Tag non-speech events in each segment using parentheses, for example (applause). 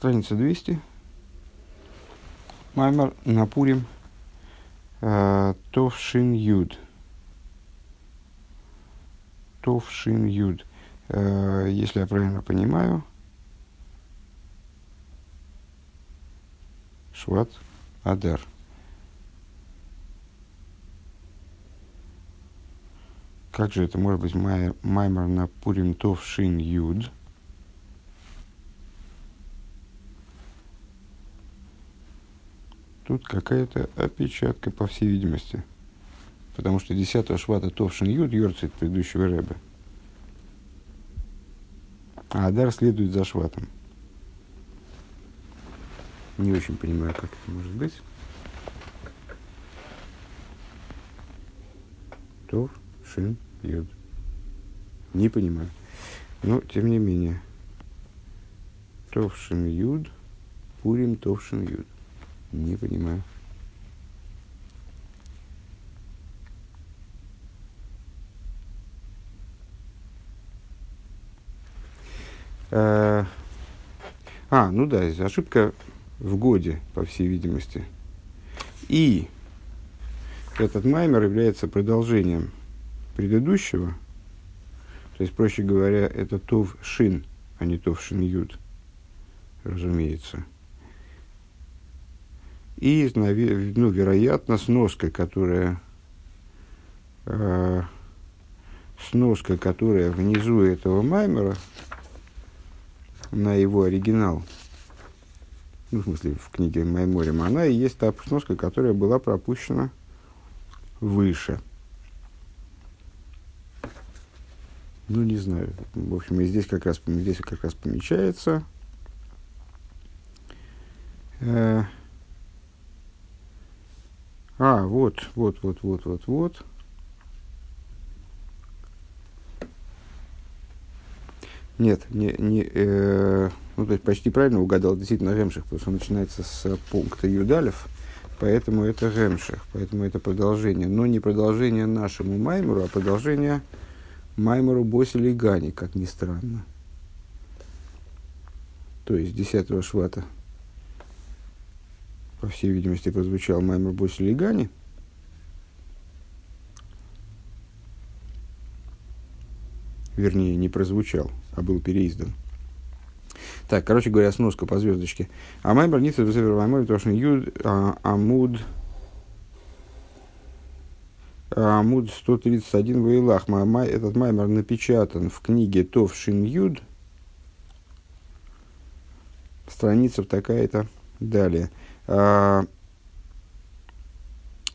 страница 200. Маймер на Пурим э, Товшин Юд. Товшин Юд. Э, если я правильно понимаю, Шват Адар. Как же это может быть Маймер на Пурим Товшин Юд? Тут какая-то опечатка, по всей видимости. Потому что 10 швата Товшин Юд Йорцит предыдущего рэба. А Адар следует за шватом. Не очень понимаю, как это может быть. Тов, Шин, Юд. Не понимаю. Но, тем не менее. Товшин Юд, Пурим Товшин Юд. Не понимаю. А, а, ну да, ошибка в годе, по всей видимости. И этот маймер является продолжением предыдущего. То есть, проще говоря, это Тов Шин, а не Тов Шин Юд, разумеется и, ну, вероятно, сноска, которая э, сноска, которая внизу этого маймера на его оригинал, ну, в смысле, в книге Майморем, она и есть та сноска, которая была пропущена выше. Ну, не знаю. В общем, и здесь как раз, здесь как раз помечается. Э, а, вот, вот, вот, вот, вот, вот. Нет, не, не, э, ну, то есть почти правильно угадал, действительно, Ремших, потому что он начинается с пункта Юдалев, поэтому это Ремших, поэтому это продолжение. Но не продолжение нашему Маймеру, а продолжение Маймеру Босили Гани, как ни странно. То есть 10 швата по всей видимости, прозвучал Маймер Боси Лигани. Вернее, не прозвучал, а был переиздан. Так, короче говоря, сноска по звездочке. А Маймер Ницца Бесевер Маймер Тошин Юд а, Амуд Амуд 131 Вейлах. Этот Маймер напечатан в книге Тов Шин Юд. Страница такая-то. Далее. А,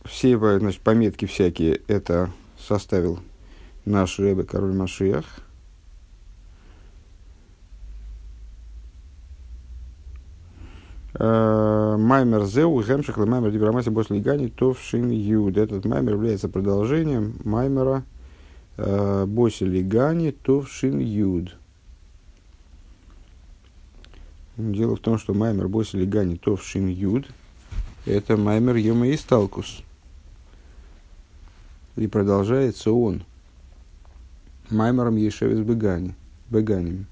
все значит, пометки всякие это составил наш Рэбе Король Машиях. А, маймер Зеу, Гемших, Маймер Дибрамаси, Босли Гани, Товшин Юд. Этот маймер является продолжением маймера uh, Босли Гани, Товшин Юд. Дело в том, что Маймер Босили Гани Тов Шин Юд – это Маймер Йома и Сталкус. И продолжается он Маймером Ешевис Бегани, Беганим.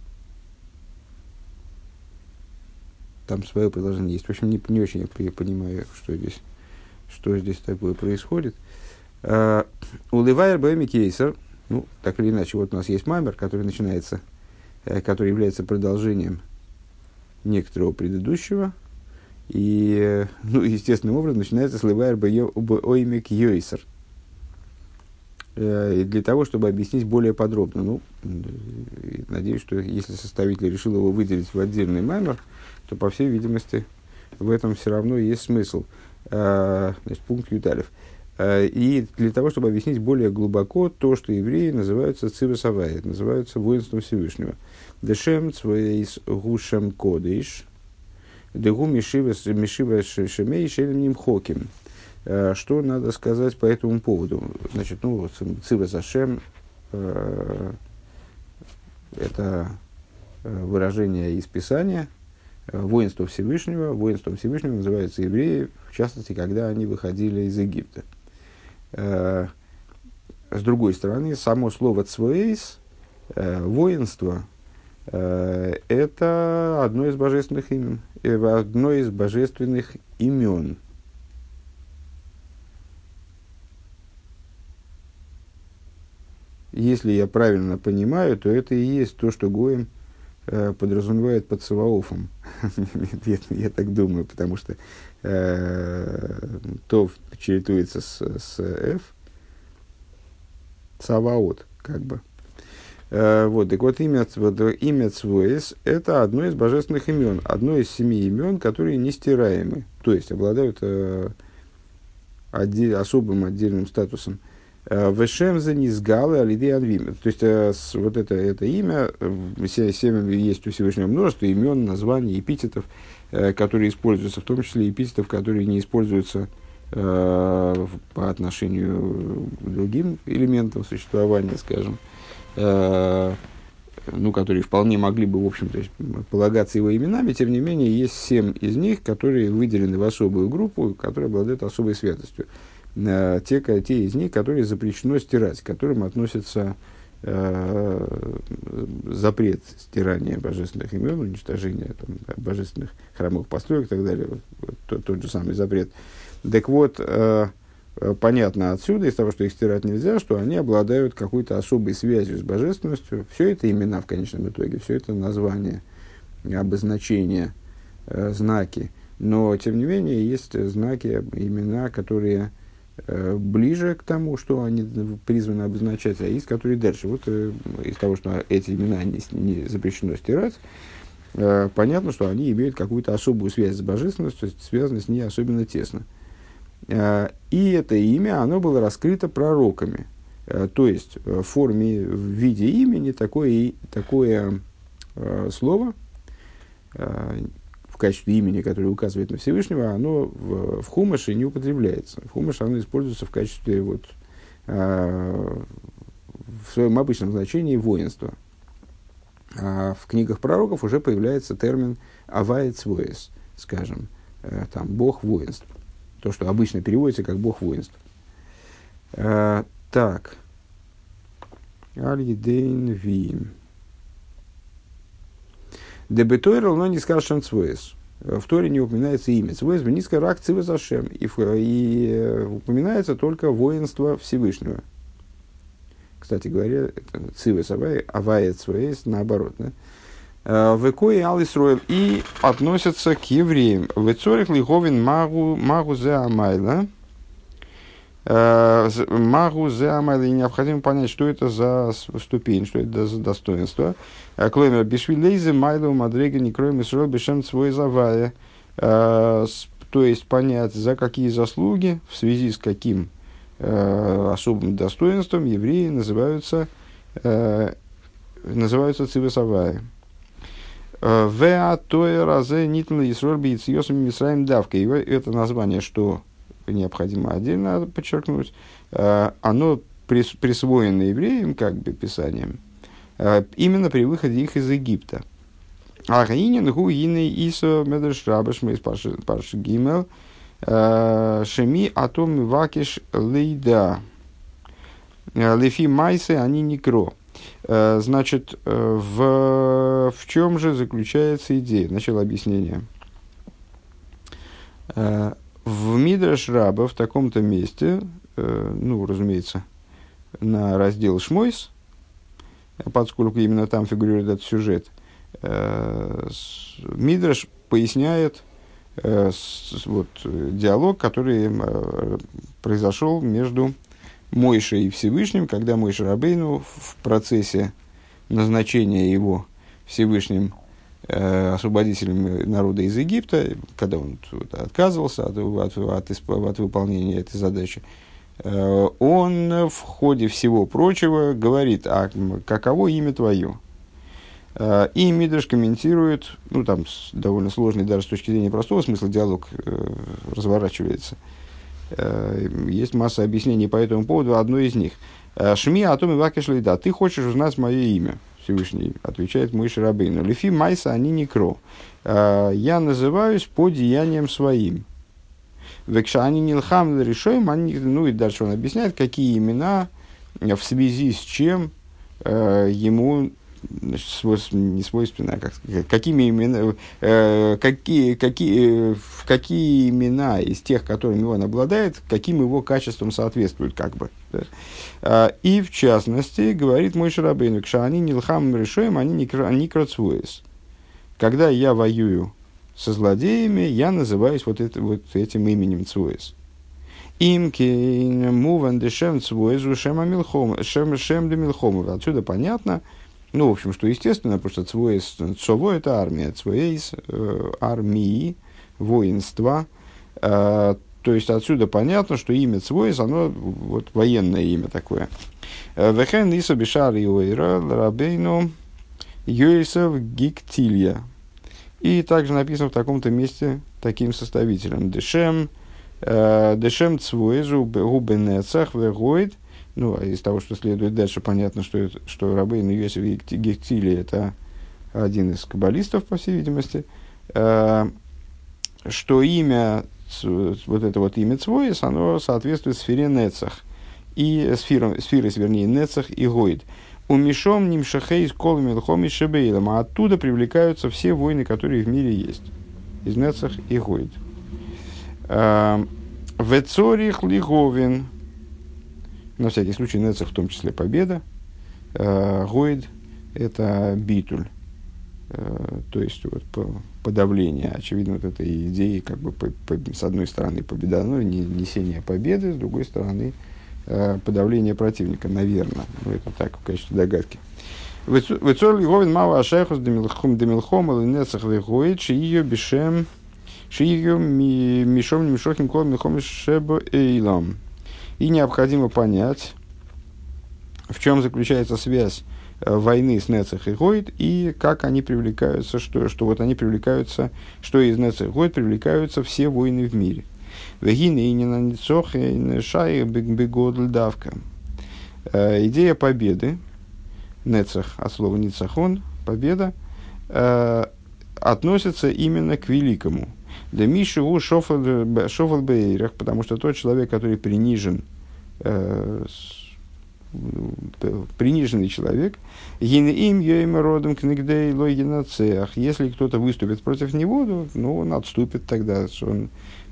Там свое продолжение есть. В общем, не, не очень я понимаю, что здесь, что здесь такое происходит. Uh, Уливайер Бэми Кейсер, ну, так или иначе, вот у нас есть маймер, который начинается, э, который является продолжением – некоторого предыдущего. И, ну, естественным образом начинается с Левайр Оймик Йойсер. Э, и для того, чтобы объяснить более подробно. Ну, надеюсь, что если составитель решил его выделить в отдельный маймер, то, по всей видимости, в этом все равно есть смысл. Э, значит, пункт Юталев. Э, и для того, чтобы объяснить более глубоко то, что евреи называются цивасавай, называются воинством Всевышнего. Дешем цвейс гушем кодиш, дегу мишива шемей шелем ним хоким. Э, что надо сказать по этому поводу? Значит, ну, цива зашем э, это выражение из Писания, воинство Всевышнего. Воинством Всевышнего называются евреи, в частности, когда они выходили из Египта. С другой стороны, само слово «цвоэйс» воинство это одно из божественных имен, одно из божественных имен. Если я правильно понимаю, то это и есть то, что Гоем э, подразумевает под Саваофом. я, (laughs) я так думаю, потому что э, то чередуется с, с F, Саваот, как бы. Э, вот, так вот, имя, вот, имя Цвоис – это одно из божественных имен, одно из семи имен, которые нестираемы, то есть обладают э, отдель, особым отдельным статусом – Э, Вешем за низгалы алиды адвим. То есть, э, вот это, это имя, семь есть у Всевышнего множество имен, названий, эпитетов, э, которые используются, в том числе эпитетов, которые не используются по отношению к другим элементам существования, скажем, ну, которые вполне могли бы, в общем-то, полагаться его именами, тем не менее, есть семь из них, которые выделены в особую группу, которые обладают особой святостью. Э, те, те из них, которые запрещено стирать, к которым относится э, запрет стирания божественных имен, уничтожения там, божественных храмовых построек и так далее, тот, тот же самый запрет. Так вот, э, понятно отсюда, из того, что их стирать нельзя, что они обладают какой-то особой связью с божественностью. Все это имена в конечном итоге, все это название, обозначения, э, знаки. Но, тем не менее, есть знаки, имена, которые Э, ближе к тому, что они призваны обозначать, а есть, которые дальше. Вот э, из того, что эти имена не, не запрещено стирать, э, понятно, что они имеют какую-то особую связь с божественностью, связаны с ней особенно тесно. И это имя, оно было раскрыто пророками. То есть в форме, в виде имени такое, такое слово качестве имени, которое указывает на Всевышнего, оно в, в хумаше не употребляется. В хумаше оно используется в качестве, вот, э, в своем обычном значении, воинства. А в книгах пророков уже появляется термин «аваец воес», скажем, э, там, «бог воинств». То, что обычно переводится как «бог воинств». Э, так. Аль-Едейн Вим. Дебетойрл, но не скажем цвоес. В Торе не упоминается имя. Цвоес низкая рак цивазашем. И, и э, упоминается только воинство Всевышнего. Кстати говоря, цивес авая цвоес наоборот. Да? Э, в Экое Алисроил и относятся к евреям. В Цорих Лиховин Магу, магу Амайла. Э, магу Зе Амайла. И необходимо понять, что это за ступень, что это за достоинство. Э, Клоймер Бишвилейзе Майлу Мадрега Некроем Исрол Бешем свой Завая. Э, то есть понять, за какие заслуги, в связи с каким особым достоинством евреи называются, называются Цивесавая. Веа тоя разе нитл Исроль Бейциосом Мисраем Давка. И это название, что необходимо отдельно подчеркнуть, оно присвоено евреям, как бы писанием, Э, именно при выходе их из Египта. Ахинин гу ины исо медрш рабаш из парши гимел э, шеми атом вакиш лейда э, лефи майсы они не кро. Значит, в, в чем же заключается идея? Начало объяснения. В Мидраш Раба в таком-то месте, ну, разумеется, на раздел Шмойс, поскольку именно там фигурирует этот сюжет. Э, Мидраш поясняет э, вот, диалог, который э, произошел между Мойшей и Всевышним, когда Мойша Рабейну в процессе назначения его Всевышним освободителем народа из Египта, когда он отказывался от, от, от, от выполнения этой задачи, Э, он в ходе всего прочего говорит, а каково имя твое? Э, и Мидраш комментирует, ну там довольно сложный даже с точки зрения простого смысла диалог э, разворачивается. Есть масса объяснений по этому поводу, одно из них. Шми а то мы да, ты хочешь узнать мое имя? Всевышний отвечает мой Шарабейну. Лефи майса они не кро. Я называюсь по деяниям своим. Векшани Нилхам решаем, они, ну и дальше он объясняет, какие имена, в связи с чем э, ему не свойственное, как сказать, какими имена, э, какие, какие, в какие имена из тех, которыми он обладает, каким его качествам соответствуют, как бы. Да? А, и в частности, говорит мой Шарабейну, что они нилхам решаем, они не крацвуес. Когда я воюю со злодеями, я называюсь вот, это, вот этим именем Цвуэс. Имки муван дешем Цвуэзу шема милхом, шем, шем. Отсюда понятно, ну, в общем, что естественно, потому что Цвуэс, Цово – это армия, Цвуэйс э, – армии, воинства. Э, то есть отсюда понятно, что имя Цвуэс, оно вот военное имя такое. Э, Вехен Иса Бишар Иоира Рабейну Йоисов Гиктилья. И также написано в таком-то месте таким составителем. Дешем, э, дешем цвуэзу губенецах вегоид. Ну, а из того, что следует дальше, понятно, что, что Рабейн Йосиф Гектили – это один из каббалистов, по всей видимости, э, что имя, вот это вот имя Цвоис, оно соответствует сфере Нецах. И сферам, сферы, вернее, Нецах и Гойд. У Мишом Нимшахей с колами Лхоми Шебейлом. А оттуда привлекаются все войны, которые в мире есть. Из Нецах и Гойд. А, Вецорих Лиговин. На всякий случай Нецах в том числе победа. А, Гойд – это битуль. А, то есть вот, подавление. Очевидно, вот этой идеи, как бы, по, по, с одной стороны, победа, ну, несение победы, с другой стороны, Э, подавление противника, наверное. Ну, это так, в качестве догадки. Вецор Лиговин Мава Ашехус Демилхом Демилхом Элинецах Вегоид Шиио Бишем Шиио Мишом Мишохим Кол Милхом Шебо Эйлам. И необходимо понять, в чем заключается связь э, войны с Нецех и Гойд и как они привлекаются, что, что вот они привлекаются, что из Нецех и Гойд привлекаются все войны в мире. Вегины и не на ницох и шай бегодль давка. Э, идея победы, нецах от слова ницахон, победа, э, относится именно к великому. Да Мишу у шофал бейрах, потому что тот человек, который принижен, э, приниженный человек, им йоим родом книгдей логинацеях. Если кто-то выступит против него, ну, он отступит тогда, он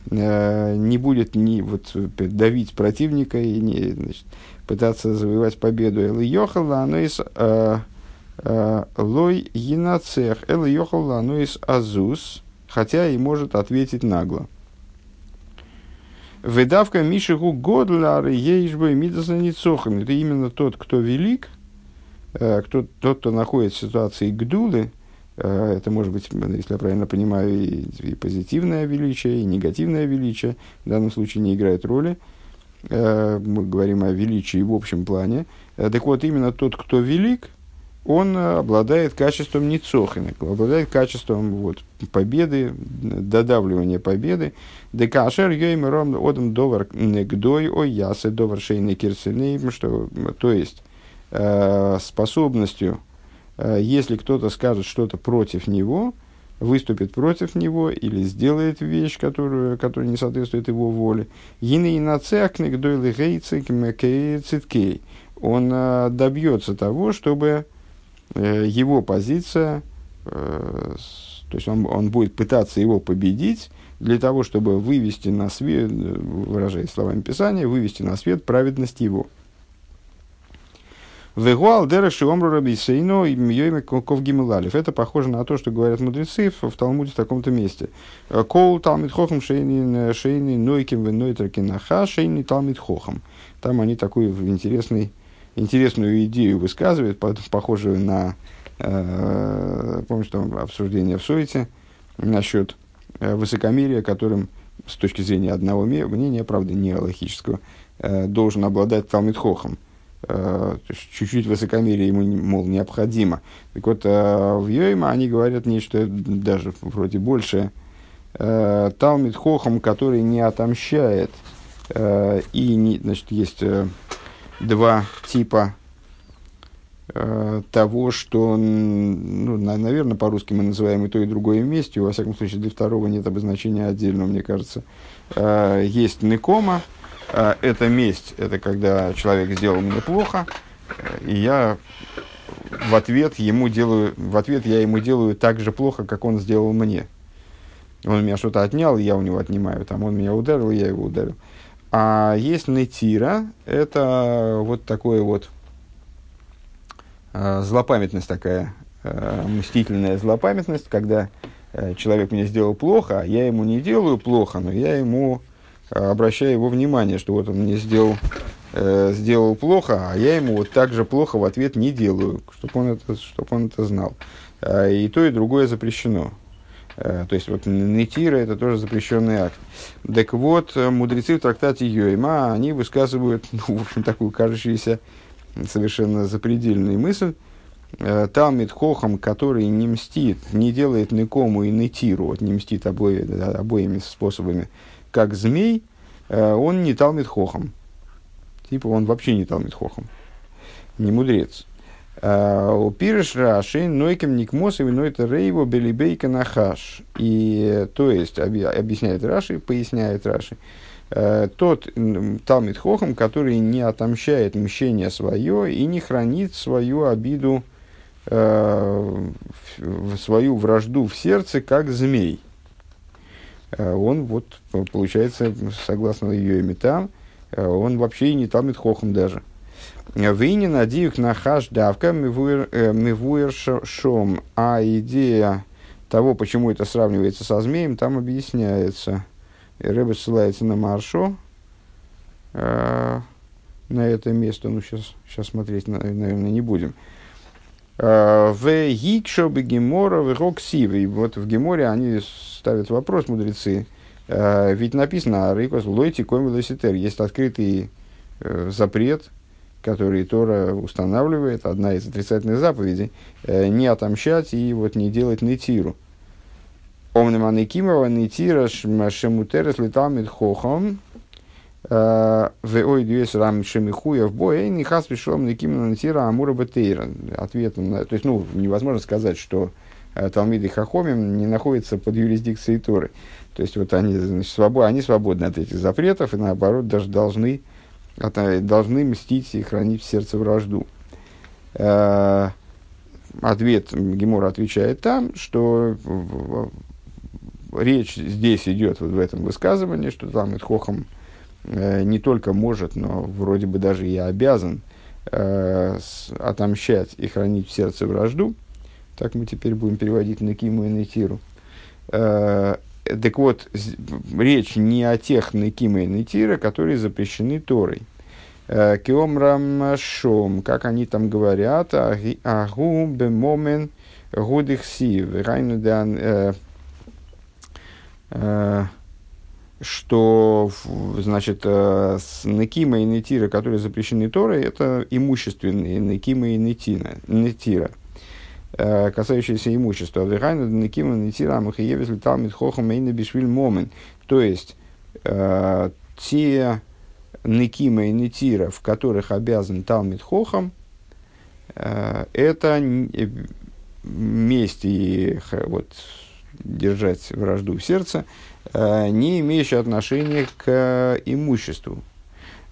Э, не будет ни вот, давить противника и не, значит, пытаться завоевать победу. Эл йохал оно из э, э, лой янацех. Эл йохал оно из азус, хотя и может ответить нагло. Выдавка Мишигу Годлары Ейшбой Мидаса Ницохами. Это именно тот, кто велик, кто, тот, кто находится в ситуации Гдулы, Э, это может быть, если я правильно понимаю, и, и позитивное величие, и негативное величие. В данном случае не играет роли. Э, мы говорим о величии в общем плане. Э, так вот, именно тот, кто велик, он обладает качеством ницохина, обладает качеством вот, победы, додавливания победы. Декашер йоймером одам довар негдой о ясе довар шейный что, то есть, способностью Э, если кто-то скажет что-то против него, выступит против него или сделает вещь, которую, которая не соответствует его воле, он э, добьется того, чтобы э, его позиция, то есть он, он будет пытаться его победить, для того, чтобы вывести на свет, выражаясь словами Писания, вывести на свет праведность его. Вегуал дераши омру рабисейно и мьёйме ков гимелалев. Это похоже на то, что говорят мудрецы в, Талмуде в таком-то месте. Кол талмит хохам шейни шейни нойким венойтракинаха шейни талмит хохам. Там они такую интересный, интересную идею высказывают, похожую на, э, помнишь, там обсуждение в Суете насчет э, высокомерия, которым с точки зрения одного мнения, правда, не логического, э, должен обладать Талмит Хохам. Э, чуть-чуть высокомерие ему, мол, необходимо. Так вот, э, в Йойма они говорят нечто даже вроде большее. Э, Талмит Хохам, который не отомщает, и, не, значит, есть два типа того, что, ну, наверное, по-русски мы называем и то, и другое вместе. Во всяком случае, для второго нет обозначения отдельного, мне кажется. Есть Некома, а, это месть, это когда человек сделал мне плохо, и я в ответ ему делаю, в ответ я ему делаю так же плохо, как он сделал мне. Он меня что-то отнял, я у него отнимаю, там он меня ударил, я его ударил. А есть нетира, это вот такое вот э, злопамятность такая, э, мстительная злопамятность, когда э, человек мне сделал плохо, а я ему не делаю плохо, но я ему э, обращаю его внимание, что вот он мне сделал, э, сделал плохо, а я ему вот так же плохо в ответ не делаю, чтобы он это, чтобы он это знал. Э, и то, и другое запрещено. Э, то есть, вот нетира – это тоже запрещенный акт. Так вот, э, мудрецы в трактате Йойма, они высказывают, ну, в общем, такую кажущуюся совершенно запредельную мысль, э, Талмит Хохам, который не мстит, не делает никому и нетиру, вот не мстит обои, обоими способами, как змей, он не Талмит Хохам. Типа он вообще не Талмит Хохам, не мудрец. Пириш Раши, Нойкем Никмос и Нойта Рейво Белибейка Нахаш. И то есть, объясняет Раши, поясняет Раши, э, тот Талмит Хохам, который не отомщает мщение свое и не хранит свою обиду, э, свою вражду в сердце, как змей. Э, он вот, получается, согласно ее иметам, он вообще и не Талмит Хохам даже. Вейни надеюк на хаш давка мивуэр э, шом. А идея того, почему это сравнивается со змеем, там объясняется. Рэбе ссылается на Маршо, э, на это место. Ну, сейчас, сейчас смотреть, наверное, не будем. Э, в Гикшо Бегемора в Роксивы. Вот в Геморе они ставят вопрос, мудрецы. Ведь написано Рикос Лойти Ком Есть открытый запрет – которые Тора устанавливает, одна из отрицательных заповедей, э, не отомщать и вот не делать нетиру. Омнема Некимова нетира шемутерес летамит хохом э, в ой дуэс рам шемихуя в бой не хас пришел Некимова нетира амура бетейра. Ответ на, то есть, ну, невозможно сказать, что э, Талмиды Хахомим не находятся под юрисдикцией Торы. То есть, вот они, значит, свобод, они свободны от этих запретов и, наоборот, даже должны должны мстить и хранить в сердце вражду. Э, ответ Гемора отвечает там, что речь здесь идет вот в этом высказывании, что там Хохам э, не только может, но вроде бы даже и обязан э, отомщать и хранить в сердце вражду. Так мы теперь будем переводить на Киму и на Тиру. Так вот, речь не о тех Некима и Нетира, которые запрещены Торой. Э, Киомрам Шом, как они там говорят, Агу бемомен гудих сив, э, э, что, значит, Некима и Нетира, которые запрещены Торой, это имущественные Некима и Нетина, Нетира касающиеся имущества. Вегайна Некима Нетира Амахиевис Литалмит Хохам Эйна Бишвиль Момен. То есть, те Некима и Нетира, в которых обязан Талмит Хохам, э, это э, месть и вот, держать вражду в сердце, э, не имеющие отношения к имуществу.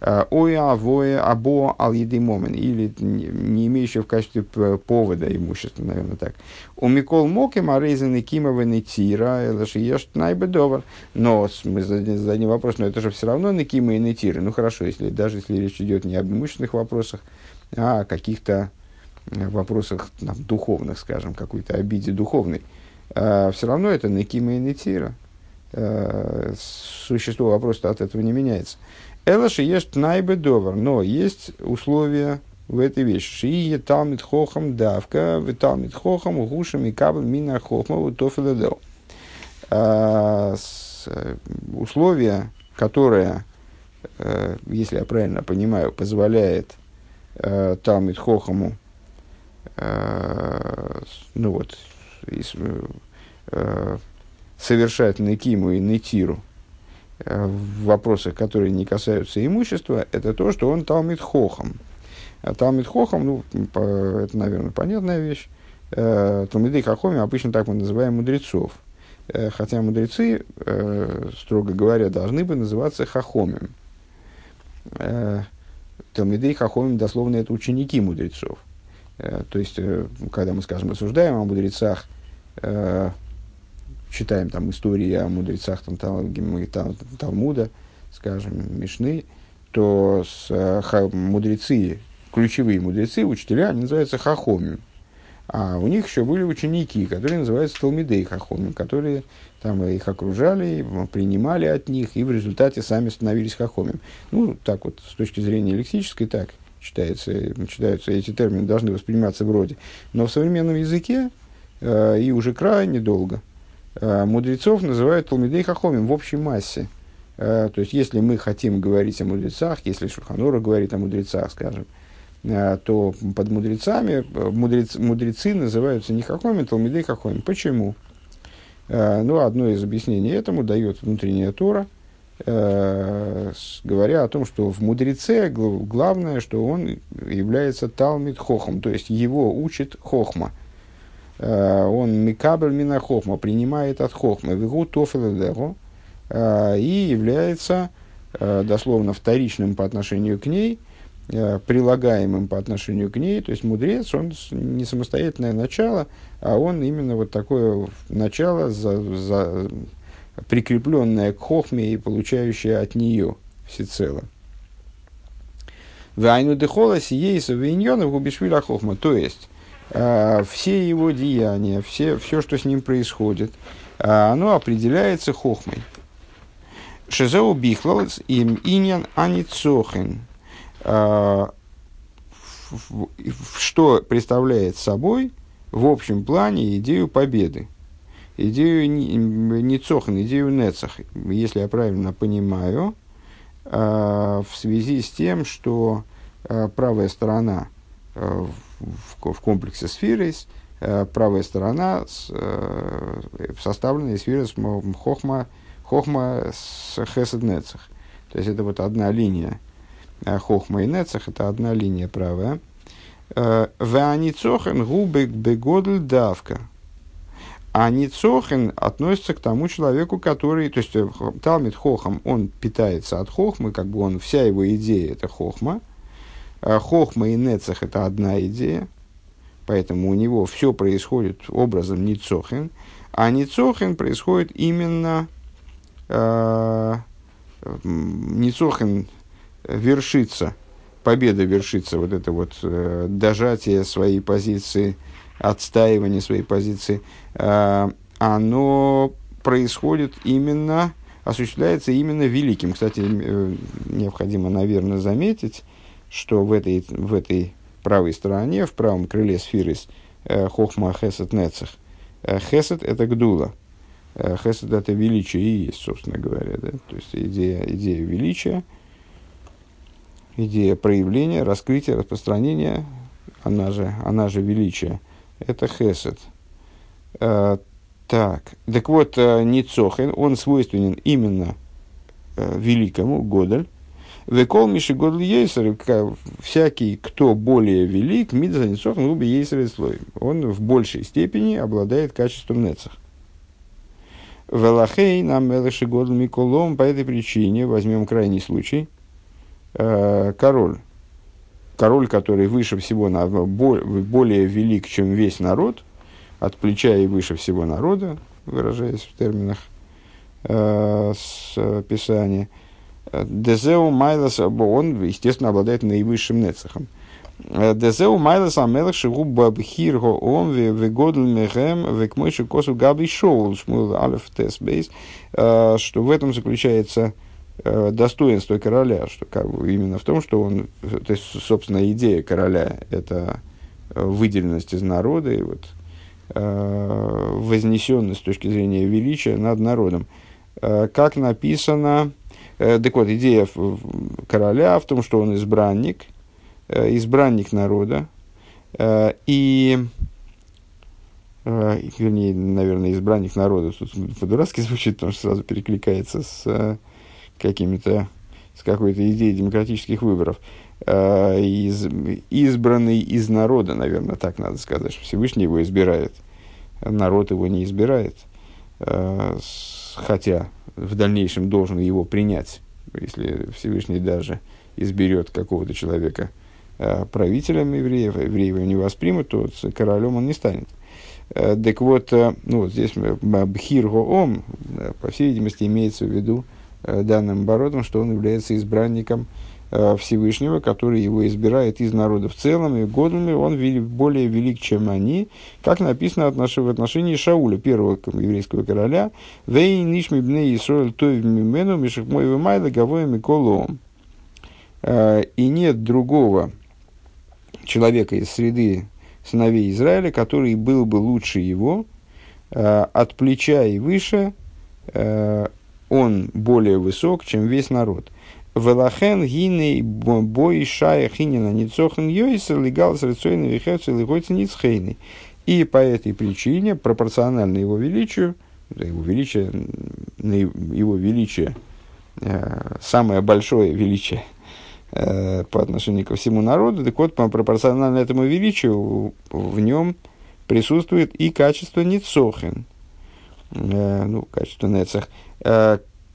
Ой, авое, або ал момен, или не имеющие в качестве повода имущества, наверное, так. У Микол Моки Марейзен Кимова Нетира, Элашиеш Найбедовар. Но мы зададим вопрос, но это же все равно Некима и Нетиры. Ну хорошо, если, даже если речь идет не об имущественных вопросах, а о каких-то вопросах там, духовных, скажем, какой-то обиде духовной. А, все равно это Некима и Нетира. А, существо вопроса от этого не меняется. Элаши есть найбедовар, но есть условия в этой вещи. Шии талмит хохам давка, в талмит хохам гушам и кабл мина хохма тофиладел. А, условия, которое, э, если я правильно понимаю, позволяет э, талмит хохаму э, ну вот, совершать некиму и нетиру, Э, в вопросах, которые не касаются имущества, это то, что он Талмит Хохам. А Талмит Хохам, ну, это, наверное, понятная вещь. Э, Талмиды Хохами обычно так мы называем мудрецов. Э, хотя мудрецы, строго говоря, должны бы называться Хохомим. Талмиды Хохомим, дословно, это ученики мудрецов. То есть, когда мы, скажем, рассуждаем о мудрецах, читаем там истории о мудрецах там, Талмуда, скажем, Мишны, то с, мудрецы, ключевые мудрецы, учителя, они называются хахомим. А у них еще были ученики, которые называются Талмидей Хахомим, которые там их окружали, принимали от них, и в результате сами становились Хахомим. Ну, так вот, с точки зрения лексической, так читается, читаются эти термины, должны восприниматься вроде. Но в современном языке, э, и уже крайне долго, э, мудрецов называют Талмидей Хахомим в общей массе. Э, то есть, если мы хотим говорить о мудрецах, если Шуханура говорит о мудрецах, скажем, Э, то под мудрецами э, мудрец, мудрецы называются не хахоми, талмидей хахоми. Почему? Э, ну, одно из объяснений этому дает внутренняя Тора, говоря о том, что в мудреце главное, что он является талмид хохом, то есть его учит хохма. Он микабель мина хохма, принимает от хохма, вегу тофеледеру, и является дословно вторичным по отношению к ней – Э, прилагаемым по отношению к ней. То есть мудрец, он не самостоятельное начало, а он именно вот такое начало, за, за, прикрепленное к хохме и получающее от нее всецело. Вайну дехола сиейса виньонов губишвиля хохма. То есть, э, все его деяния, все, все, что с ним происходит, э, оно определяется хохмой. Шезеу бихлалс им иньян аницохин а, что представляет собой в общем плане идею победы, идею Ницохан, идею Нецах, если я правильно понимаю, в связи с тем, что правая сторона в комплексе сферы, правая сторона составлена из сферы хохма, хохма с хесед нецах. То есть это вот одна линия Э, хохма и Нецах, это одна линия правая. Э, Веаницохен губек бегодль давка. А Ницохен относится к тому человеку, который, то есть э, Талмит Хохам, он питается от Хохмы, как бы он, вся его идея это Хохма. Хохма и Нецах это одна идея, поэтому у него все происходит образом Ницохен, а Ницохен происходит именно э, Ницохен вершится, победа вершится, вот это вот э, дожатие своей позиции, отстаивание своей позиции, э, оно происходит именно, осуществляется именно великим. Кстати, э, необходимо, наверное, заметить, что в этой, в этой правой стороне, в правом крыле сферы э, Хохма Хесед Нецах, э, Хесед – это Гдула. Э, Хесед – это величие и есть, собственно говоря. Да? То есть идея, идея величия – идея проявления, раскрытия, распространения, она же, она же величие, это хесед. Так, так вот, Ницохен, он свойственен именно великому, Годель. Векол Миши Ейсер, всякий, кто более велик, Мидза Ницохен, Уби Ейсер слой. Он в большей степени обладает качеством Нецах. Велахей нам Мелеши Годель Миколом, по этой причине, возьмем крайний случай – Э, король, король, который выше всего, более велик, чем весь народ, от плеча и выше всего народа, выражаясь в терминах э, с Писания, Дезеу Майлас, он, естественно, обладает наивысшим нецехом. Дезеу Майлас Амелах Шигу Бабхир Го Он Вегодл Мехем Векмойши Косу Габи Шоул Шмул Алеф Тес Бейс, э, что в этом заключается Э, достоинство короля, что как именно в том, что он, то есть, собственно, идея короля – это э, выделенность из народа и вот, э, вознесенность с точки зрения величия над народом. Э, как написано, э, так вот, идея короля в том, что он избранник, э, избранник народа, э, и э, вернее, наверное, избранник народа, тут по-дурацки звучит, потому что сразу перекликается с какими-то, с какой-то идеей демократических выборов, э, из, избранный из народа, наверное, так надо сказать, что Всевышний его избирает, народ его не избирает, э, хотя в дальнейшем должен его принять, если Всевышний даже изберет какого-то человека правителем евреев, евреев его не воспримут, то королем он не станет. Так вот, ну, вот здесь Бхир Ом, по всей видимости, имеется в виду данным оборотом, что он является избранником Э, Всевышнего, который его избирает из народа. В целом, и годами он более велик, чем они, как написано в отношении Шауля, первого еврейского короля, «Вей нишми бне Исроэль той мимену мишек мой вымайла гавоя миколом». Э, и нет другого человека из среды сыновей Израиля, который был бы лучше его, э, от плеча и выше, он более высок, чем весь народ – Велахен гиней бой шая хинина ницохен йойсер легал с рецойной вихевцы лихойцы ницхейный. И по этой причине, пропорционально его величию, его величие, его величие, э, самое большое величие э, по отношению ко всему народу, так вот, пропорционально этому величию в нем присутствует и качество ницохен, э, ну, качество нецах,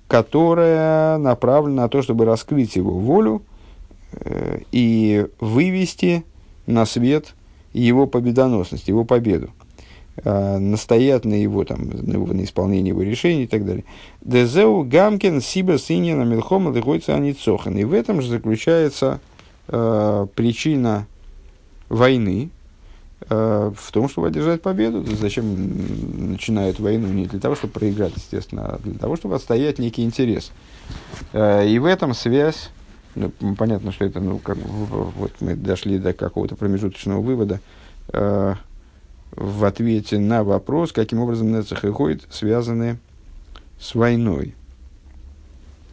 которая направлена на то, чтобы раскрыть его волю э, и вывести на свет его победоносность, его победу, э, настоять на его, там, на, исполнении его решений и так далее. Дезеу гамкен сиба синья на милхома лихойца аницохан. И в этом же заключается э, причина войны, в том, чтобы одержать победу. Зачем начинают войну? Не для того, чтобы проиграть, естественно, а для того, чтобы отстоять некий интерес. Э, и в этом связь, ну, понятно, что это, ну, как, вот мы дошли до какого-то промежуточного вывода, э, в ответе на вопрос, каким образом Нецех и Хойд связаны с войной.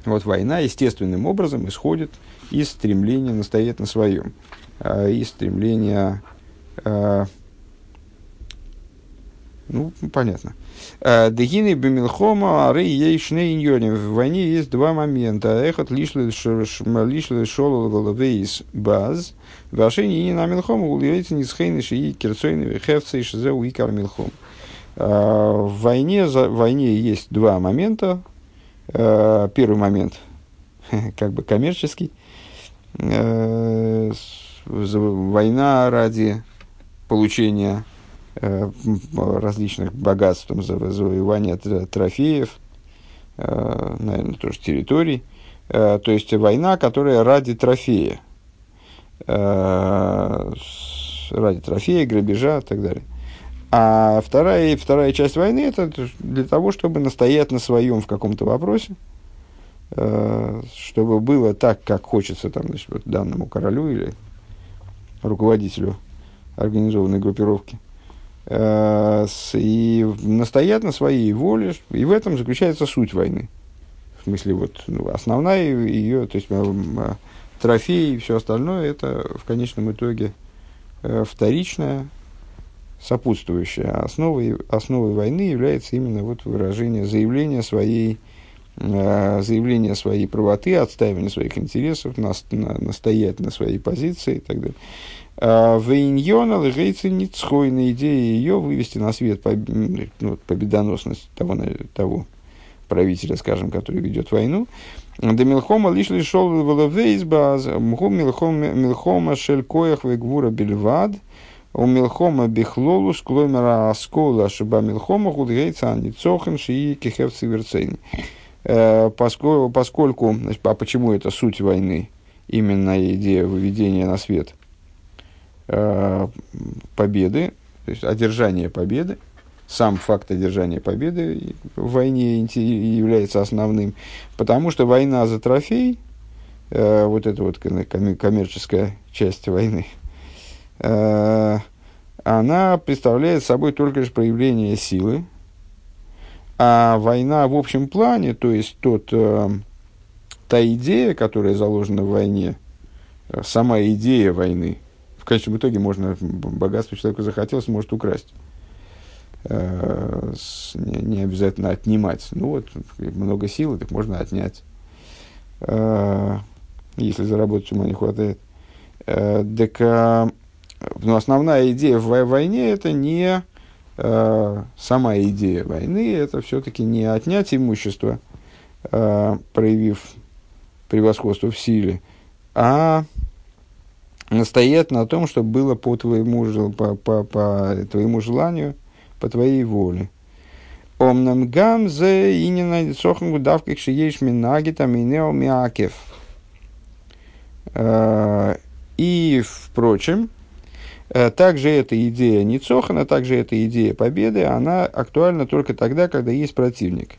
Вот война естественным образом исходит из стремления настоять на своем, из стремления Э, ну, понятно. Э, Дегины бемилхома ары ейшны иньони. В войне есть два момента. Эхот лишли шолол головейс баз. Вашени и на милхома улиется нисхейны шии кирцойны хевцы и шизе уикар милхом. Э, в войне, в войне есть два момента. Первый момент, (laughs) как бы коммерческий. Война ради получения э, различных богатств, там, завоевания трофеев, э, наверное, тоже территорий. Э, то есть война, которая ради трофея, э, ради трофея, грабежа и так далее. А вторая, вторая часть войны это для того, чтобы настоять на своем в каком-то вопросе, э, чтобы было так, как хочется там, значит, вот данному королю или руководителю организованной группировки, э, и настоять на своей воле, и в этом заключается суть войны. В смысле, вот, ну, основная ее, то есть э, трофеи и все остальное, это в конечном итоге э, вторичная, сопутствующая. основой, основой войны является именно вот выражение, заявление своей, заявление своей правоты, отстаивание своих интересов, нас, на, настоять на своей позиции и так далее. Вейньона лыгейцы ницхойна идея ее вывести на свет ну, победоносность того, того правителя, скажем, который ведет войну. Да милхома лишь лишел вейсбаз, мхом милхома шелькоях вегвура бельвад, у милхома бихлолу склоймера аскола шиба милхома худгейца аницохен шии кихев циверцейн. Э, поскольку, а почему это суть войны? Именно идея выведения на свет – победы, то есть одержание победы, сам факт одержания победы в войне является основным, потому что война за трофей, э, вот эта вот коммерческая часть войны, э, она представляет собой только лишь проявление силы, а война в общем плане, то есть тот, та идея, которая заложена в войне, сама идея войны – конечном итоге можно богатство человеку захотелось, может украсть. Э, не, обязательно отнимать. Ну вот, много силы, так можно отнять. Э, если заработать ума не хватает. Э, так, ну, основная идея в войне это не сама идея войны, это все-таки не отнять имущество, проявив превосходство в силе, а настоять на том, чтобы было по твоему, по, по, по твоему желанию, по твоей воле. Омнам гам зе и не найдет сохангу давках шиеш минагита минео миакев. Э, и, впрочем, э, также эта идея Ницохана, также эта идея победы, она актуальна только тогда, когда есть противник.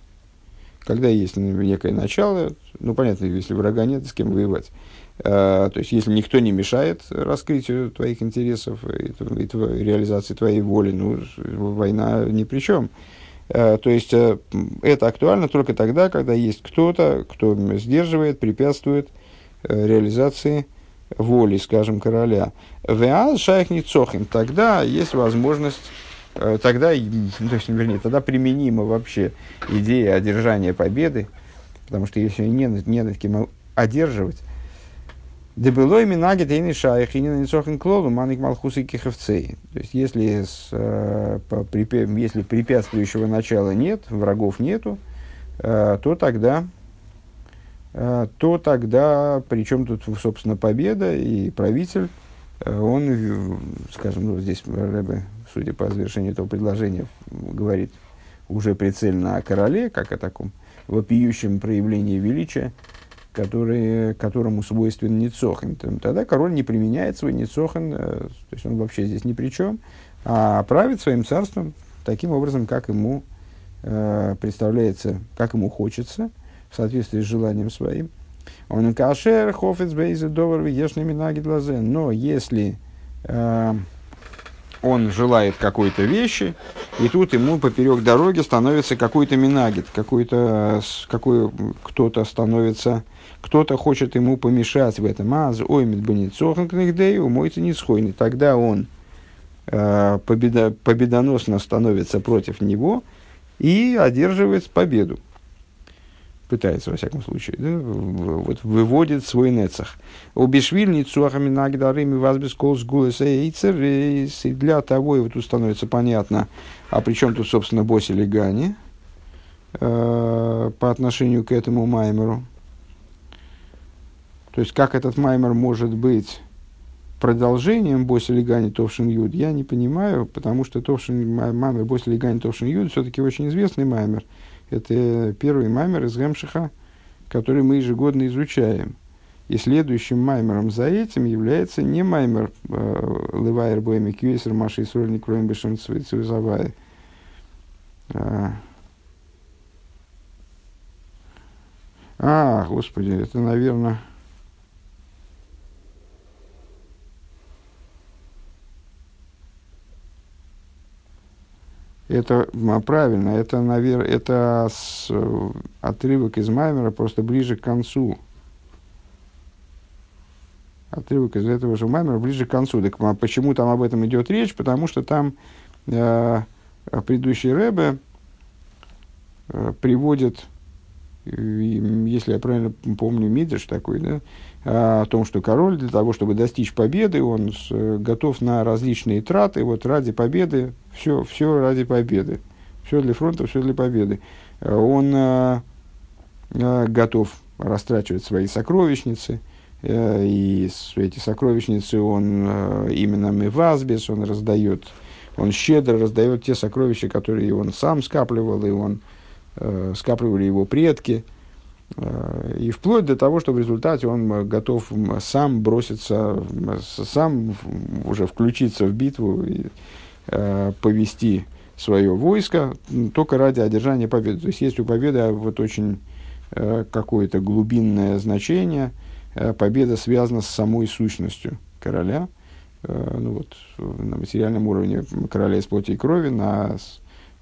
Когда есть некое начало, ну, понятно, если врага нет, с кем воевать. Э, то есть, если никто не мешает раскрытию твоих интересов и, и, и реализации твоей воли, ну, война ни при чем. Э, то есть э, это актуально только тогда, когда есть кто-то, кто сдерживает, препятствует э, реализации воли, скажем, короля. Веаз шайх цохин. Тогда есть возможность, тогда, (laughs) то есть, вернее, тогда применима вообще идея одержания победы, потому что если не, не над кем одерживать, Дебелой минаги тейны шайх и не нанесохен клолу маник малхус и киховцей. То есть, если, с, э, по, препе, если препятствующего начала нет, врагов нету, э, то тогда, э, то тогда, причем тут, собственно, победа и правитель, э, он, скажем, ну, здесь Рэбе, судя по завершению этого предложения, говорит уже прицельно о короле, как о таком вопиющем проявлении величия, который, которому свойствен Ницохин. Тогда король не применяет свой Ницохин, э, то есть он вообще здесь ни при чем, а правит своим царством таким образом, как ему э, представляется, как ему хочется, в соответствии с желанием своим. Он кашер, хофец, бейзе, довар, ешными наги Но если э, он желает какой-то вещи, и тут ему поперек дороги становится какой-то минагит, какой-то, какой, кто-то становится кто-то хочет ему помешать в этом. Аз оймит баницохан книгдею, умойте нисхойный. Тогда он э, победоносно становится против него и одерживает победу. Пытается, во всяком случае, да, вот, выводит свой нецах. Убишвиль ницуахами нагдарами вазбис колс гулеса и для того, и вот тут становится понятно, а при чем тут, собственно, Боси Легани э, по отношению к этому Маймеру. То есть, как этот маймер может быть продолжением Боси Легани Товшин Юд, я не понимаю, потому что Товшин, маймер Боси Легани Товшин Юд все-таки очень известный маймер. Это первый маймер из Гемшиха, который мы ежегодно изучаем. И следующим маймером за этим является не маймер э, Левайер Бойми Кьюесер Маши Исрольник Роем Бешен Цвизавай. А, а, господи, это, наверное... Это правильно, это, наверное, это с, отрывок из Маймера просто ближе к концу. Отрывок из этого же Маймера ближе к концу. Так почему там об этом идет речь? Потому что там э, предыдущий Рэбе э, приводит, если я правильно помню, Мидриш такой, да, о том, что король для того, чтобы достичь победы, он с, готов на различные траты, вот ради победы, все, все ради победы, все для фронта, все для победы. Он а, а, готов растрачивать свои сокровищницы, и эти сокровищницы он именно Мевазбес, он раздает, он щедро раздает те сокровища, которые он сам скапливал, и он скапливали его предки – и вплоть до того, что в результате он готов сам броситься, сам уже включиться в битву и э, повести свое войско только ради одержания победы. То есть есть у победы вот очень э, какое-то глубинное значение. Э, победа связана с самой сущностью короля. Э, ну вот, на материальном уровне короля из плоти и крови, на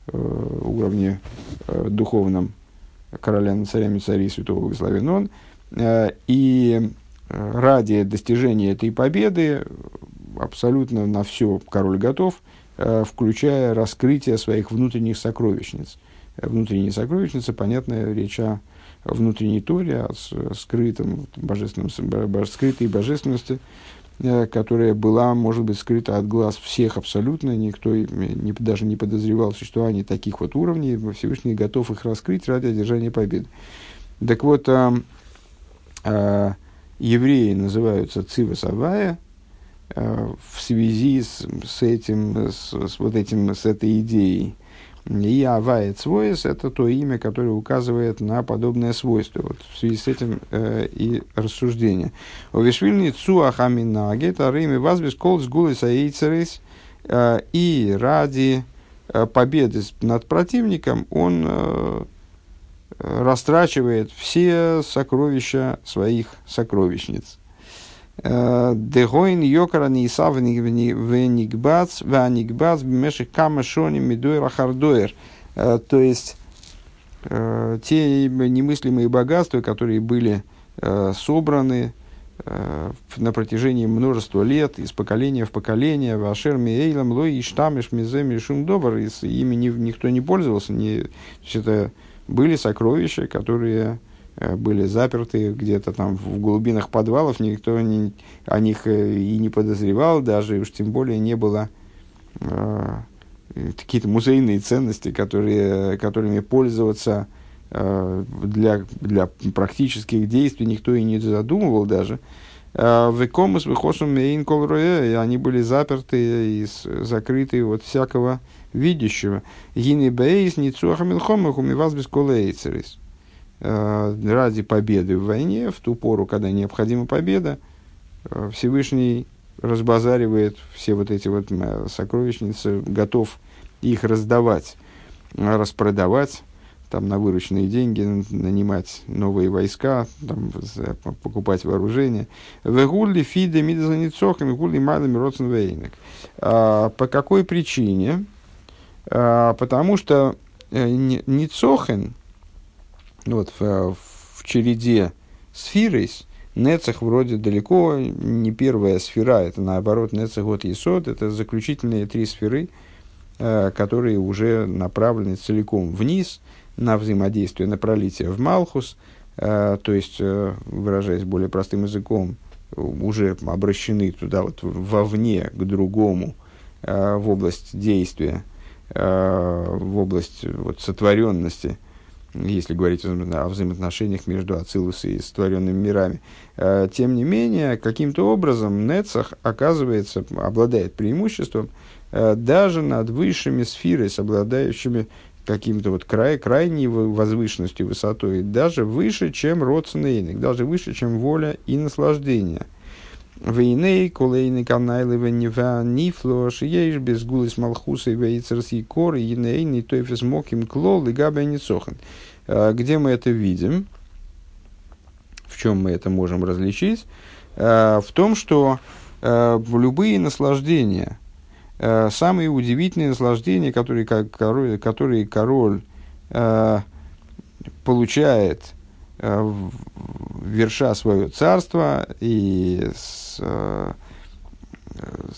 э, уровне э, духовном короля над царями царей святого благословен он. Э, и э, ради достижения этой победы абсолютно на все король готов, э, включая раскрытие своих внутренних сокровищниц. Внутренние сокровищницы, понятно, речь о внутренней торе, о скрытом божественном, скрытой божественности, Э, которая была, может быть, скрыта от глаз всех абсолютно, никто не, даже не подозревал существование таких вот уровней, Всевышний готов их раскрыть ради одержания победы. Так вот, а, а, евреи называются Цива Савая, в связи с, с этим, с, с вот этим, с этой идеей. И авает свойс – это то имя, которое указывает на подобное свойство. Вот в связи с этим э, и рассуждение. Овешвильни цуахаминаге тарыми вазбис колс гулис аэйцерис э, и ради э, победы над противником он э, растрачивает все сокровища своих сокровищниц. Дегойн йокара нисав венигбац венигбац бмеших камашони медуэр ахардуэр. То есть, те немыслимые богатства, которые были собраны на протяжении множества лет, из поколения в поколение, Вашер Миэйлам, Лой, Иштамиш, Мизе, Мишум Добр, ими никто не пользовался, не, то есть это были сокровища, которые Э, были заперты где-то там в глубинах подвалов, никто не, о них э, и не подозревал, даже уж тем более не было э, какие-то музейные ценности, которые, которыми пользоваться э, для, для практических действий никто и не задумывал даже. Э, Векомус выхошем мейн и они были заперты и закрыты от всякого видящего. Гини бейс ницуахамилхомах умиваз без колейцерис. Э, ради победы в войне, в ту пору, когда необходима победа, э, Всевышний разбазаривает все вот эти вот э, сокровищницы, готов их раздавать, распродавать, там на вырученные деньги нанимать новые войска, там, покупать вооружение. Вегулли фиде мидзаницохами, гулли майлами родсенвейнек. А, по какой причине? А, потому что Ницохен, ну вот в, в череде сфирис Нецех вроде далеко не первая сфера, это наоборот Нецех вот Есод, это заключительные три сферы, э, которые уже направлены целиком вниз на взаимодействие, на пролитие в Малхус, э, то есть, э, выражаясь более простым языком, уже обращены туда вот вовне к другому э, в область действия, э, в область вот, сотворенности – если говорить о взаимоотношениях между Ацилус и сотворенными мирами. Э, тем не менее, каким-то образом Нецах, оказывается, обладает преимуществом э, даже над высшими сферами, обладающими каким-то вот край, крайней возвышенностью, высотой, даже выше, чем родственный даже выше, чем воля и наслаждение – Вейней, колейный канайлы венива нифло, шиеш без гулис малхуса и вейцерс и кор, и нейный тойфес моким клол и габя ницохан. Где мы это видим? В чем мы это можем различить? В том, что в любые наслаждения, самые удивительные наслаждения, которые, король, которые король получает – Э, верша свое царство и с, э,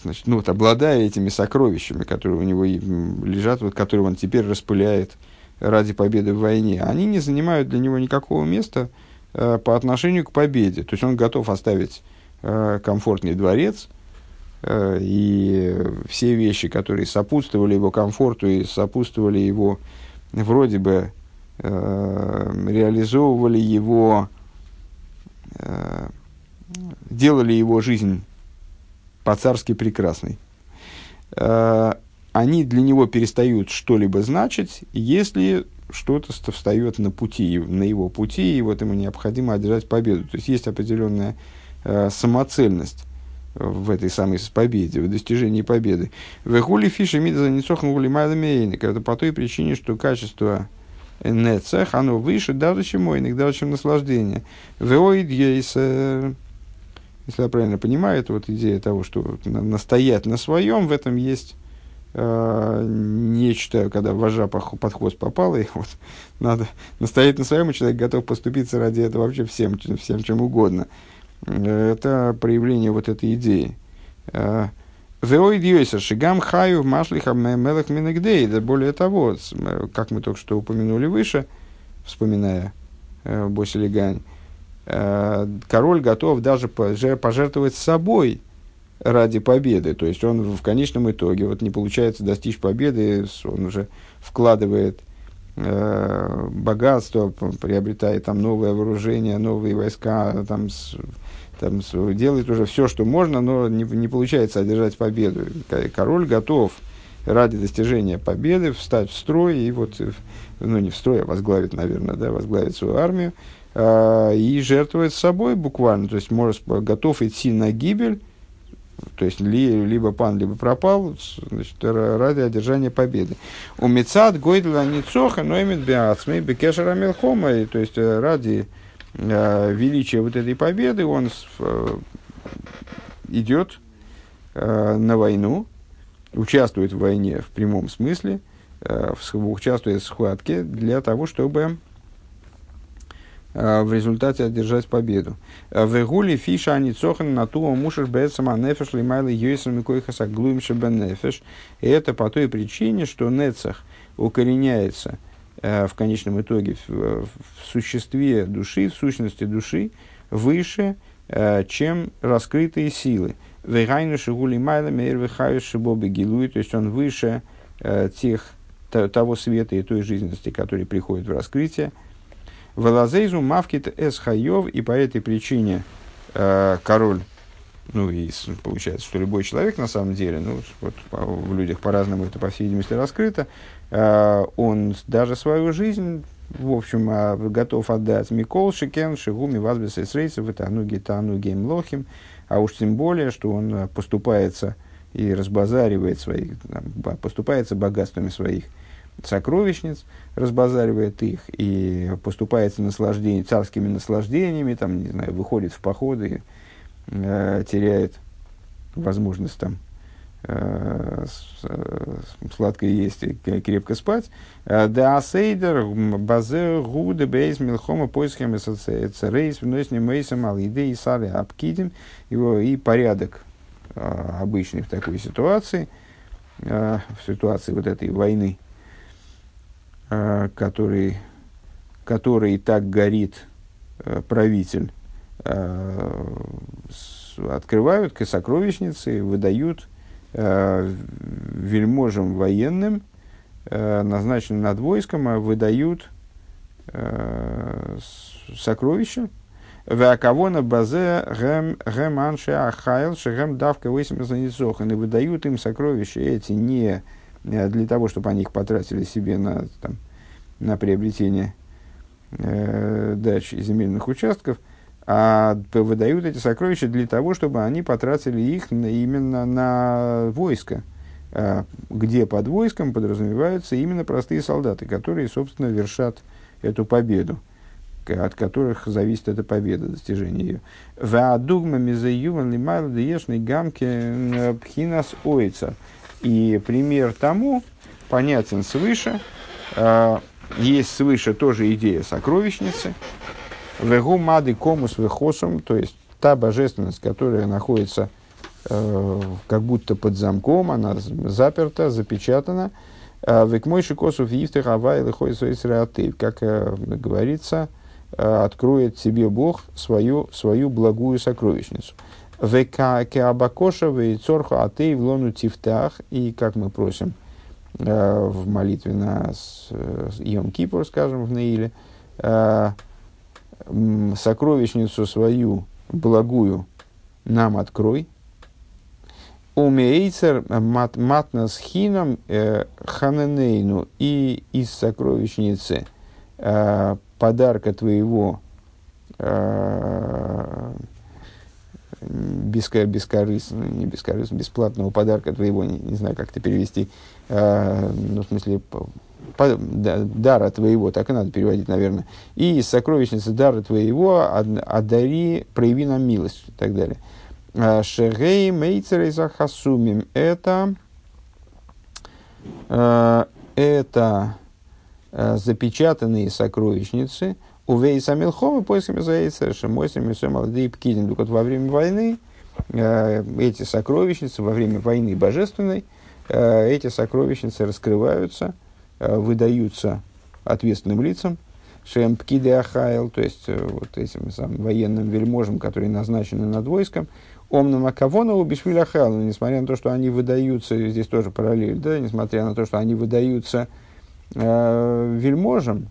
значит, ну, вот, обладая этими сокровищами, которые у него лежат, вот, которые он теперь распыляет ради победы в войне, они не занимают для него никакого места э, по отношению к победе. То есть он готов оставить э, комфортный дворец, э, и все вещи, которые сопутствовали его комфорту и сопутствовали его вроде бы Э, реализовывали его, э, делали его жизнь по-царски прекрасной. Э, они для него перестают что-либо значить, если что-то встает на пути, на его пути, и вот ему необходимо одержать победу. То есть есть определенная э, самоцельность в этой самой победе, в достижении победы. Вехули фиши мидза ницохну Это по той причине, что качество нецех, оно выше даже, чем ойник, даже, чем наслаждение. Веоид ейс, если я правильно понимаю, это вот идея того, что настоять на своем, в этом есть э, нечто, когда вожа под хвост попала, (laughs) и вот надо настоять на своем, и человек готов поступиться ради этого вообще всем, всем чем угодно. Это проявление вот этой идеи. Э, Веоидьойса шигам хаю машлиха мелах минегдей. Да более того, как мы только что упомянули выше, вспоминая э, Босилигань, э, король готов даже пожертвовать собой ради победы. То есть он в конечном итоге, вот не получается достичь победы, он уже вкладывает э, богатство, приобретает там новое вооружение, новые войска, там, там делает уже все, что можно, но не, не получается одержать победу. Король готов ради достижения победы встать в строй и вот, э, ну не в строй, а возглавить, наверное, да, возглавить свою армию э, и жертвовать собой буквально, то есть может, готов идти на гибель, то есть ли, либо пан, либо пропал, значит, ради одержания победы. У Мецад Гойдла Ницоха Ноймит Беацмей Бекешера Мелхома, то есть э, ради э, величия вот этой победы он э, идет э, на войну, участвует в войне в прямом смысле, участвует в схватке для того, чтобы в результате одержать победу. В Игуле фиша они цохан на туа мушаш бэцама нефеш лимайлы йойсам и койхаса глуимша нефеш. И это по той причине, что нецах укореняется в конечном итоге в, в существе души, в сущности души, выше, чем раскрытые силы. Вейгайну шигули майла мейр вихаю шибобы то есть он выше э, тех, того света и той жизненности, который приходит в раскрытие. Велазейзу мавкит эс хайов, и по этой причине э, король, ну и получается, что любой человек на самом деле, ну вот в людях по-разному это по всей видимости раскрыто, э, он даже свою жизнь в общем, а, готов отдать Микол Шикен, Шигуми, Вазбес и Срейсов, это Ануги, Тануги, Млохим, а уж тем более, что он э, поступается и разбазаривает свои, там, поступается богатствами своих сокровищниц, разбазаривает их и поступается наслаждение, царскими наслаждениями, там, не знаю, выходит в походы, э, теряет возможность там э, э сладко есть и крепко спать. Э, да асейдер базе гуде бейс милхома поисхем царейс вносим мейсом алиды и сали апкидим его и порядок обычный в такой ситуации, в ситуации вот этой войны, который, который так горит правитель, открывают к сокровищнице, выдают вельможам военным, назначенным над войском, выдают сокровища, Веакавона базе гэм гэм анше ахайл шегэм давка высимезанецохан. И выдают им сокровища эти не э, для того, чтобы они их потратили себе на, там, на приобретение э, дач и земельных участков, а выдают эти сокровища для того, чтобы они потратили их именно на войско, э, где под войском подразумеваются именно простые солдаты, которые, собственно, вершат эту победу от которых зависит эта победа, достижение ее. Ваадугма мизаюван лимайл деешный гамки пхинас ойца. И пример тому понятен свыше. А, есть свыше тоже идея сокровищницы. Вегу мады комус вехосум, то есть та божественность, которая находится э, как будто под замком, она заперта, запечатана. Век мой шикосов ифтех авай лихой как э, говорится, Э, откроет тебе Бог свою, свою благую сокровищницу. Века кеабакоша вейцорха атей в лону тифтах. И как мы просим э, в молитве на Йом Кипур, скажем, в Наиле, э, сокровищницу свою благую нам открой. Умейцер матнас хином ханенейну и из сокровищницы подарка твоего э, бескорыстного, не бескорыстного, бесплатного подарка твоего, не, не знаю, как это перевести, э, ну, в смысле, дара твоего, так и надо переводить, наверное, и из сокровищницы дара твоего одари, прояви нам милость и так далее. Э, Шегей мейцерей захасумим. Это, э, это Э, запечатанные сокровищницы у Вейса Милхома поисками заэйца Шемойсами молодые Пкидин. Так вот, во время войны эти сокровищницы, во время войны божественной, эти сокровищницы раскрываются, выдаются ответственным лицам, Шем Пкиды Ахайл, то есть вот этим самым военным вельможам, которые назначены над войском, Омнам Акавона Убишвиль Ахайл, несмотря на то, что они выдаются, здесь тоже параллель, да, несмотря на то, что они выдаются э, вельможам,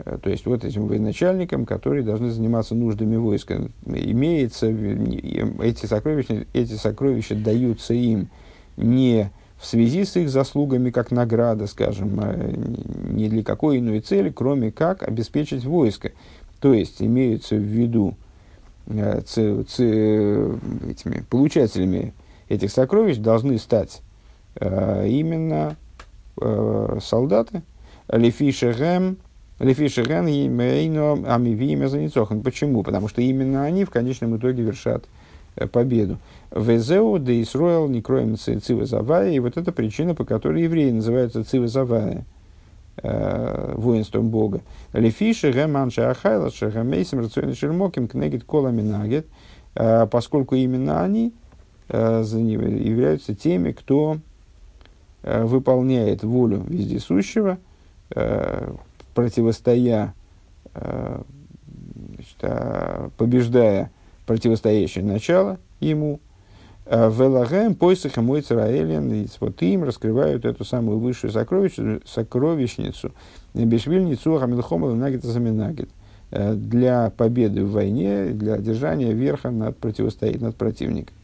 э, то есть вот этим военачальникам, которые должны заниматься нуждами войска, имеется, эти сокровища, эти сокровища даются им не в связи с их заслугами как награда, скажем, а не для какой иной цели, кроме как обеспечить войско. То есть имеются в виду э, ц, ц, этими, получателями этих сокровищ должны стать э, именно э, солдаты. Лефишерем, Лефишерен Амивиме Заницохан. Почему? Потому что именно они в конечном итоге вершат э, победу. Везеу да Исроэл не кроем цивы. И вот это причина, по которой евреи называются цивы э, воинством Бога. Лефиши гэман шахайла шахамейсим рационный шермоким кнегит колами нагет. Э, поскольку именно они э, являются теми, кто э, выполняет волю вездесущего, э, противостоя, э, значит, э, побеждая противостоящее начало ему, Э, Велагэм, Пойсаха, мой Цараэлен, и вот им раскрывают эту самую высшую сокровищницу, сокровищницу Бешвильницу Хамилхомала Нагет Заминагет э, для победы в войне, для держания верха над, противостоит, над противником.